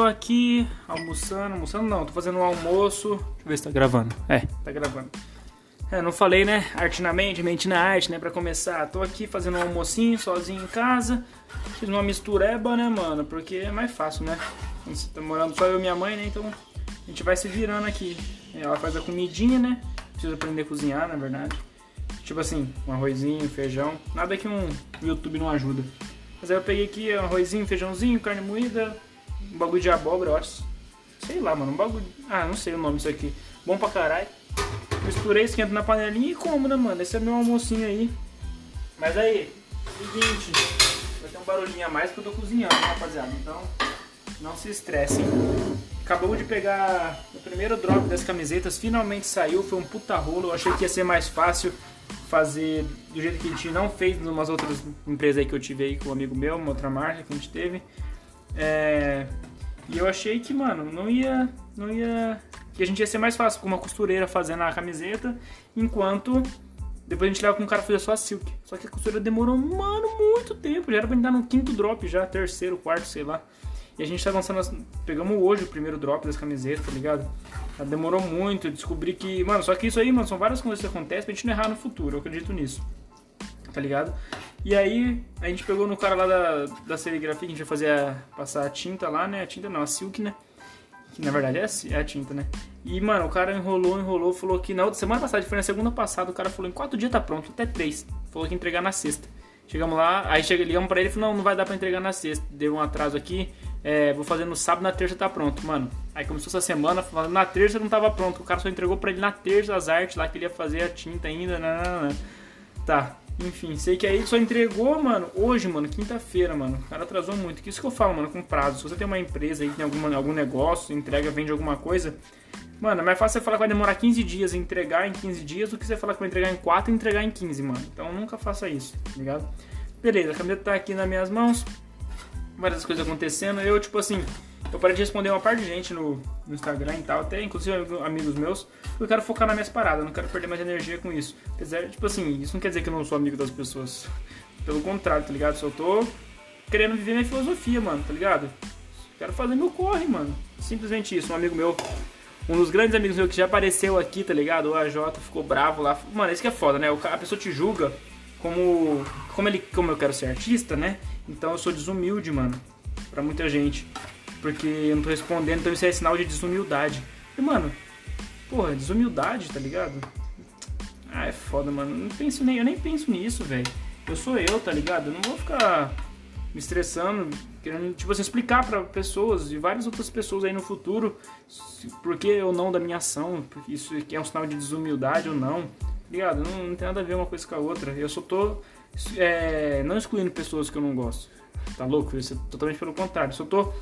tô aqui almoçando, almoçando não, tô fazendo um almoço. Deixa eu ver se tá gravando. É, tá gravando. É, não falei, né? Arte na mente, mente na arte, né? Pra começar. Tô aqui fazendo um almocinho sozinho em casa. Fiz uma mistureba, né, mano? Porque é mais fácil, né? Você tá morando só eu e minha mãe, né? Então a gente vai se virando aqui. Ela faz a comidinha, né? Preciso aprender a cozinhar, na verdade. Tipo assim, um arrozinho, feijão. Nada que um YouTube não ajuda. Mas aí eu peguei aqui um arrozinho, feijãozinho, carne moída, um bagulho de abóbora, ó. Sei lá, mano, um bagulho. Ah, não sei o nome disso aqui. Bom pra caralho. Misturei, esquento na panelinha e como, né, mano? Esse é meu almocinho aí. Mas aí, seguinte, vai ter um barulhinho a mais que eu tô cozinhando, né, rapaziada? Então, não se estressem. Acabou de pegar o primeiro drop das camisetas, finalmente saiu, foi um puta rolo. Eu achei que ia ser mais fácil fazer do jeito que a gente não fez em umas outras empresas aí que eu tive aí com um amigo meu, uma outra marca que a gente teve. É... E eu achei que, mano, não ia. Não ia que a gente ia ser mais fácil com uma costureira fazendo a camiseta, enquanto depois a gente leva com um cara fazer só a silk. Só que a costureira demorou, mano, muito tempo. Já era pra gente dar no quinto drop já, terceiro, quarto, sei lá. E a gente tá lançando, as... pegamos hoje o primeiro drop das camisetas, tá ligado? Demorou muito, eu descobri que, mano, só que isso aí, mano, são várias coisas que acontecem pra gente não errar no futuro, eu acredito nisso. Tá ligado? E aí, a gente pegou no cara lá da, da serigrafia, que a gente vai fazer a, passar a tinta lá, né? A tinta não, a silk, né? Que na verdade é a, é a tinta, né? E, mano, o cara enrolou, enrolou, falou que na outra semana passada, foi na segunda passada, o cara falou em quatro dias tá pronto, até três. Falou que ia entregar na sexta. Chegamos lá, aí chega, ligamos pra ele e falou, não, não vai dar pra entregar na sexta. Deu um atraso aqui, é, vou fazer no sábado, na terça tá pronto, mano. Aí começou essa semana, falando na terça não tava pronto. O cara só entregou pra ele na terça as artes lá que ele ia fazer a tinta ainda, não. Tá, enfim, sei que aí só entregou, mano, hoje, mano, quinta-feira, mano. O cara atrasou muito. Que isso que eu falo, mano, com prazo. Se você tem uma empresa aí, tem alguma, algum negócio, entrega, vende alguma coisa, mano, é mais fácil você falar que vai demorar 15 dias e entregar em 15 dias do que você falar que vai entregar em 4 e entregar em 15, mano. Então nunca faça isso, tá ligado? Beleza, a camiseta tá aqui nas minhas mãos. Várias coisas acontecendo. Eu, tipo assim, eu parei de responder uma parte de gente no, no Instagram e tal, até inclusive amigos meus, eu quero focar nas minhas paradas, não quero perder mais energia com isso. Apesar, tipo assim, isso não quer dizer que eu não sou amigo das pessoas. Pelo contrário, tá ligado? Só tô querendo viver minha filosofia, mano, tá ligado? Quero fazer meu corre, mano. Simplesmente isso. Um amigo meu, um dos grandes amigos meus que já apareceu aqui, tá ligado? O AJ ficou bravo lá. Mano, isso que é foda, né? A pessoa te julga como. Como ele. Como eu quero ser artista, né? Então eu sou desumilde, mano. Pra muita gente porque eu não tô respondendo, então isso é sinal de desumildade. E, mano, porra, desumildade, tá ligado? Ah, é foda, mano. Não penso nem, eu nem penso nisso, velho. Eu sou eu, tá ligado? Eu não vou ficar me estressando, querendo, tipo assim, explicar para pessoas e várias outras pessoas aí no futuro por que eu não da minha ação, porque isso é um sinal de desumildade ou não, tá ligado? Não, não tem nada a ver uma coisa com a outra. Eu só tô é, não excluindo pessoas que eu não gosto, tá louco? Isso é totalmente pelo contrário. Eu só tô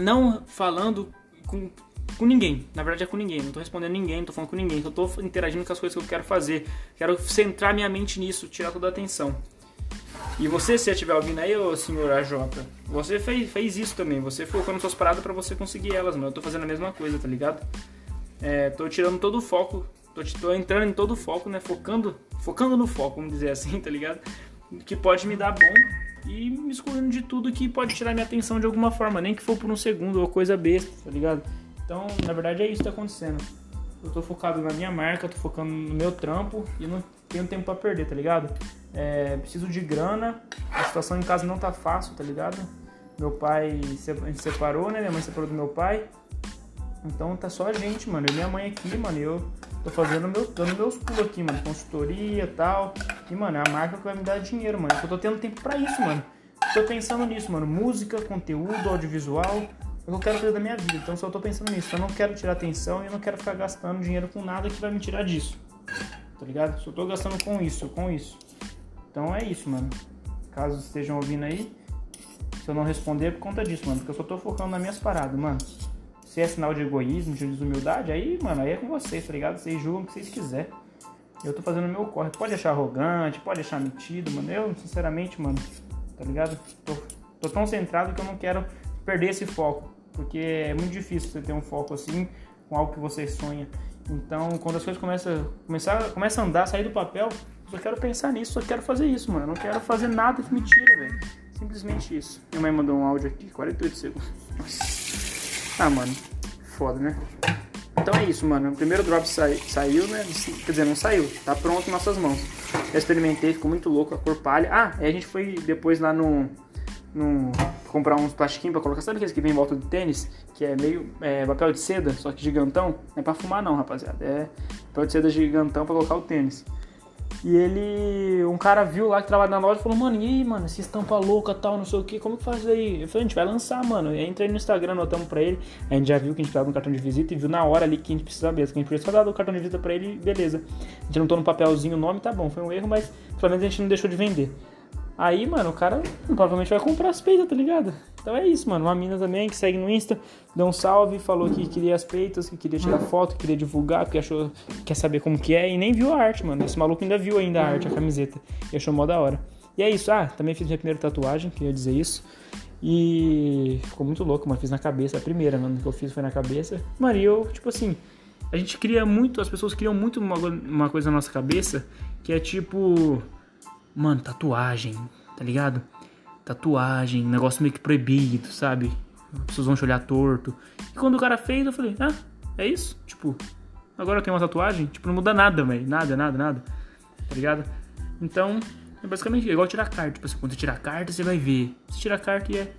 não falando com, com ninguém. Na verdade é com ninguém. Não tô respondendo ninguém, não tô falando com ninguém. Só tô interagindo com as coisas que eu quero fazer. Quero centrar minha mente nisso, tirar toda a atenção. E você, se estiver ouvindo aí, ô senhor AJ, você fez, fez isso também. Você focou nas suas paradas para você conseguir elas, mano. Eu tô fazendo a mesma coisa, tá ligado? É, tô tirando todo o foco. Tô, tô entrando em todo o foco, né? Focando, focando no foco, vamos dizer assim, tá ligado? Que pode me dar bom e me excluindo de tudo que pode tirar minha atenção de alguma forma, nem que for por um segundo ou coisa besta, tá ligado? Então, na verdade, é isso que tá acontecendo. Eu tô focado na minha marca, tô focando no meu trampo e não tenho tempo para perder, tá ligado? É, preciso de grana, a situação em casa não tá fácil, tá ligado? Meu pai se, separou, né? Minha mãe separou do meu pai. Então tá só a gente, mano. E minha mãe aqui, mano. E eu tô fazendo meu, dando meus pulos aqui, mano. Consultoria e tal. E, mano, é a marca que vai me dar dinheiro, mano. Eu tô tendo tempo pra isso, mano. Tô pensando nisso, mano. Música, conteúdo, audiovisual. É que eu quero fazer da minha vida. Então só tô pensando nisso. Eu não quero tirar atenção e eu não quero ficar gastando dinheiro com nada que vai me tirar disso. Tá ligado? Só tô gastando com isso, com isso. Então é isso, mano. Caso estejam ouvindo aí, se eu não responder é por conta disso, mano. Porque eu só tô focando nas minhas paradas, mano. Se é sinal de egoísmo, de desumildade, aí, mano, aí é com vocês, tá ligado? Vocês julgam o que vocês quiserem. Eu tô fazendo o meu corre. Pode achar arrogante, pode achar metido, mano. Eu, sinceramente, mano, tá ligado? Tô, tô tão centrado que eu não quero perder esse foco. Porque é muito difícil você ter um foco assim com algo que você sonha. Então, quando as coisas começam, começar, começam a andar, sair do papel, eu só quero pensar nisso, só quero fazer isso, mano. Eu não quero fazer nada que me tira, velho. Simplesmente isso. Minha mãe mandou um áudio aqui, 48 segundos. Ah, mano, foda, né? Então é isso, mano. O primeiro drop sa saiu, né? Quer dizer, não saiu. Tá pronto em nossas mãos. Já experimentei, ficou muito louco a cor palha. Ah, aí a gente foi depois lá no. no comprar uns plastiquinhos pra colocar. Sabe aqueles que vem em volta do tênis? Que é meio é, papel de seda, só que gigantão. Não é pra fumar, não, rapaziada. É papel de seda gigantão pra colocar o tênis. E ele. Um cara viu lá que trabalha na loja e falou, mano, e aí, mano, essa estampa louca tal, não sei o que, como que faz aí? Eu falei, a gente vai lançar, mano. E aí entrei no Instagram, notamos pra ele. A gente já viu que a gente precisava de um cartão de visita e viu na hora ali que a gente precisava mesmo. Que a gente só dar o cartão de visita pra ele beleza. A gente anotou no papelzinho o nome, tá bom, foi um erro, mas pelo menos a gente não deixou de vender. Aí, mano, o cara provavelmente vai comprar as peitas, tá ligado? Então é isso, mano. Uma mina também que segue no Insta, deu um salve, falou que queria as peitas, que queria tirar foto, que queria divulgar, que achou, quer saber como que é e nem viu a arte, mano. Esse maluco ainda viu ainda a arte, a camiseta. E achou mó da hora. E é isso. Ah, também fiz minha primeira tatuagem, queria dizer isso. E ficou muito louco, mano. Fiz na cabeça, a primeira, mano, que eu fiz foi na cabeça. Mano, e eu, tipo assim, a gente cria muito, as pessoas criam muito uma, uma coisa na nossa cabeça que é tipo Mano, tatuagem, tá ligado? Tatuagem, negócio meio que proibido, sabe? As pessoas vão te olhar torto. E quando o cara fez, eu falei, ah, é isso? Tipo, agora eu tenho uma tatuagem? Tipo, não muda nada, velho. Nada, nada, nada. Tá ligado? Então, é basicamente igual tirar carta. Tipo assim, quando você tirar carta, você vai ver. Se tirar carta, é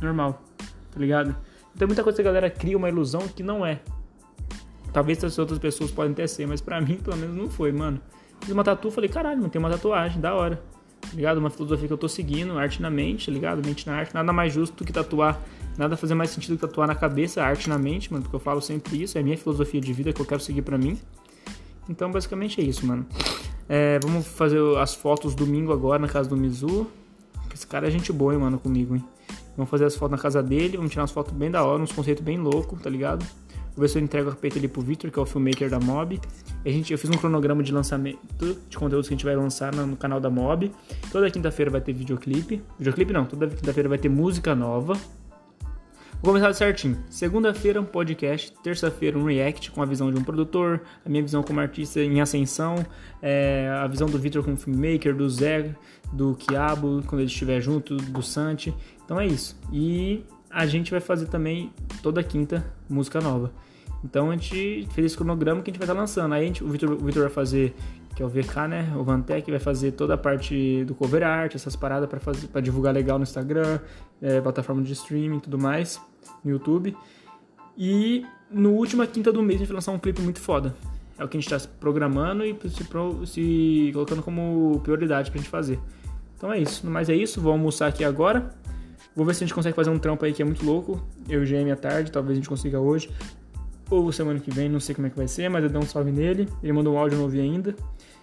normal. Tá ligado? Então, muita coisa que a galera cria uma ilusão que não é. Talvez as outras pessoas podem até ser, mas pra mim, pelo menos, não foi, mano. Fiz uma tatu, falei, caralho, não tem uma tatuagem, da hora. Tá ligado? Uma filosofia que eu tô seguindo, arte na mente, tá ligado? Mente na arte, nada mais justo do que tatuar. Nada fazer mais sentido que tatuar na cabeça, arte na mente, mano, porque eu falo sempre isso, é a minha filosofia de vida que eu quero seguir pra mim. Então, basicamente é isso, mano. É, vamos fazer as fotos domingo agora na casa do Mizu. Esse cara é gente boa, hein, mano, comigo, hein. Vamos fazer as fotos na casa dele, vamos tirar umas fotos bem da hora, uns conceitos bem loucos, tá ligado? Se eu entrego a peita ali pro Victor, que é o filmmaker da Mob. A gente, eu fiz um cronograma de lançamento de conteúdos que a gente vai lançar no, no canal da Mob. Toda quinta-feira vai ter videoclipe. Videoclipe não, toda quinta-feira vai ter música nova. Vou começar certinho. Segunda-feira um podcast, terça-feira um react com a visão de um produtor, a minha visão como artista em ascensão, é, a visão do Victor como filmmaker, do Zé, do Quiabo, quando ele estiver junto, do Santi. Então é isso. E a gente vai fazer também toda quinta música nova. Então a gente fez esse cronograma que a gente vai estar lançando. Aí gente, o, Victor vai fazer, que é o VK, né? O Vantec vai fazer toda a parte do cover art, essas paradas para fazer para divulgar legal no Instagram, é, plataforma de streaming tudo mais, no YouTube. E no última quinta do mês a gente vai lançar um clipe muito foda. É o que a gente está programando e se, se colocando como prioridade pra gente fazer. Então é isso. Mas é isso. Vou almoçar aqui agora. Vou ver se a gente consegue fazer um trampo aí que é muito louco. Eu o GM à tarde, talvez a gente consiga hoje. Ou semana que vem, não sei como é que vai ser, mas eu dei um salve nele. Ele mandou um áudio, eu não ouvi ainda.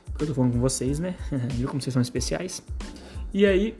Porque eu tô falando com vocês, né? Viu como vocês são especiais? E aí,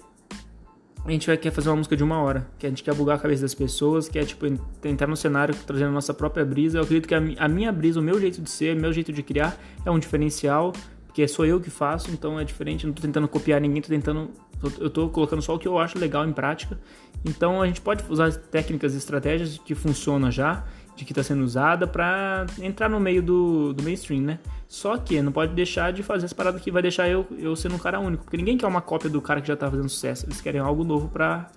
a gente vai querer fazer uma música de uma hora. Que a gente quer bugar a cabeça das pessoas, quer, tipo, tentar no cenário, trazendo a nossa própria brisa. Eu acredito que a minha brisa, o meu jeito de ser, o meu jeito de criar é um diferencial. Porque sou eu que faço, então é diferente. Não tô tentando copiar ninguém, tô tentando eu estou colocando só o que eu acho legal em prática. Então a gente pode usar técnicas e estratégias que funcionam já, de que está sendo usada para entrar no meio do, do mainstream, né? Só que não pode deixar de fazer as paradas que vai deixar eu, eu sendo um cara único. Porque ninguém quer uma cópia do cara que já está fazendo sucesso. Eles querem algo novo para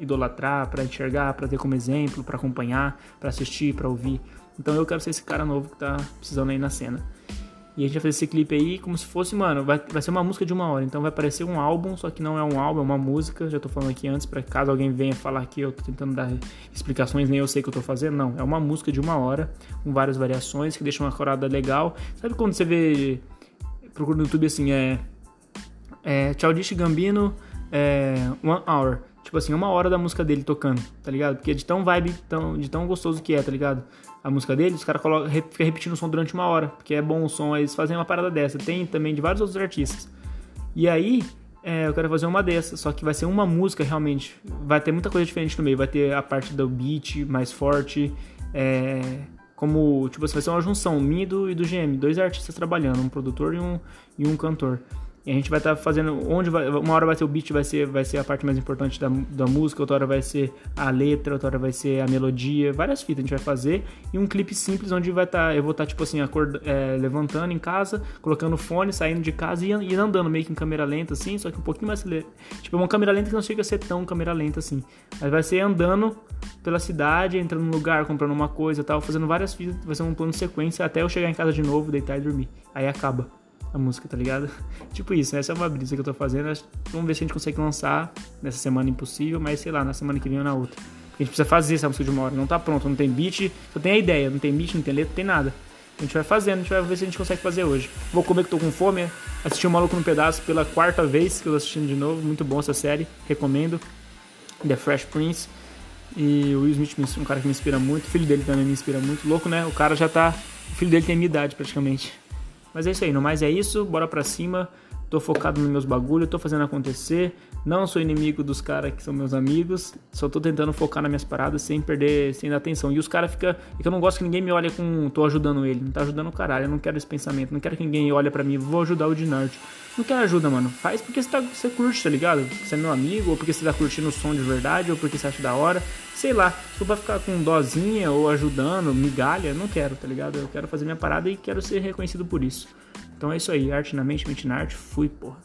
idolatrar, para enxergar, para ter como exemplo, para acompanhar, para assistir, para ouvir. Então eu quero ser esse cara novo que está precisando aí na cena. E a gente vai fazer esse clipe aí como se fosse, mano, vai, vai ser uma música de uma hora. Então vai parecer um álbum, só que não é um álbum, é uma música. Já tô falando aqui antes, para caso alguém venha falar que eu tô tentando dar explicações, nem eu sei o que eu tô fazendo. Não, é uma música de uma hora, com várias variações, que deixa uma corada legal. Sabe quando você vê. Procura no YouTube assim, é. É. Childish Gambino, é. One Hour. Tipo assim, uma hora da música dele tocando, tá ligado? Porque de tão vibe, tão, de tão gostoso que é, tá ligado? a música dele, os caras ficam repetindo o som durante uma hora, porque é bom o som, eles fazem uma parada dessa. Tem também de vários outros artistas. E aí, é, eu quero fazer uma dessas, só que vai ser uma música realmente. Vai ter muita coisa diferente no meio. Vai ter a parte do beat mais forte, é, como, tipo, vai ser uma junção minha e do, e do GM, dois artistas trabalhando, um produtor e um, e um cantor. E a gente vai estar tá fazendo. Onde vai, uma hora vai ser o beat, vai ser, vai ser a parte mais importante da, da música, outra hora vai ser a letra, outra hora vai ser a melodia, várias fitas a gente vai fazer. E um clipe simples onde vai estar. Tá, eu vou estar, tá, tipo assim, é, levantando em casa, colocando fone, saindo de casa e, e andando meio que em câmera lenta, assim, só que um pouquinho mais. Tipo, uma câmera lenta que não chega a ser tão câmera lenta assim. Mas vai ser andando pela cidade, entrando num lugar, comprando uma coisa tal, fazendo várias fitas, vai ser um plano de sequência até eu chegar em casa de novo, deitar e dormir. Aí acaba a música, tá ligado? tipo isso, essa é uma brisa que eu tô fazendo. Vamos ver se a gente consegue lançar nessa semana impossível, mas sei lá, na semana que vem ou na outra. A gente precisa fazer essa música de uma hora, não tá pronto, não tem beat, só tem a ideia, não tem beat, não tem letra, não tem nada. A gente vai fazendo, a gente vai ver se a gente consegue fazer hoje. Vou comer que tô com fome. Assisti o Maluco no Pedaço pela quarta vez que eu tô assistindo de novo. Muito bom essa série, recomendo. The Fresh Prince. E o Will Smith, um cara que me inspira muito. O filho dele também me inspira muito. Louco, né? O cara já tá. O filho dele tem minha idade praticamente. Mas é isso aí, no mais é isso, bora pra cima. Tô focado nos meus bagulhos, tô fazendo acontecer. Não sou inimigo dos caras que são meus amigos. Só tô tentando focar nas minhas paradas sem perder, sem dar atenção. E os caras ficam. É que eu não gosto que ninguém me olhe com. tô ajudando ele. Não tá ajudando o caralho. Eu não quero esse pensamento. Não quero que ninguém olhe para mim. Vou ajudar o Dinard. Não quero ajuda, mano. Faz porque você, tá, você curte, tá ligado? Você é meu amigo, ou porque você tá curtindo o som de verdade, ou porque você acha da hora. Sei lá. For pra ficar com dozinha ou ajudando, migalha, não quero, tá ligado? Eu quero fazer minha parada e quero ser reconhecido por isso. Então é isso aí, arte na mente, mente na arte, fui, porra.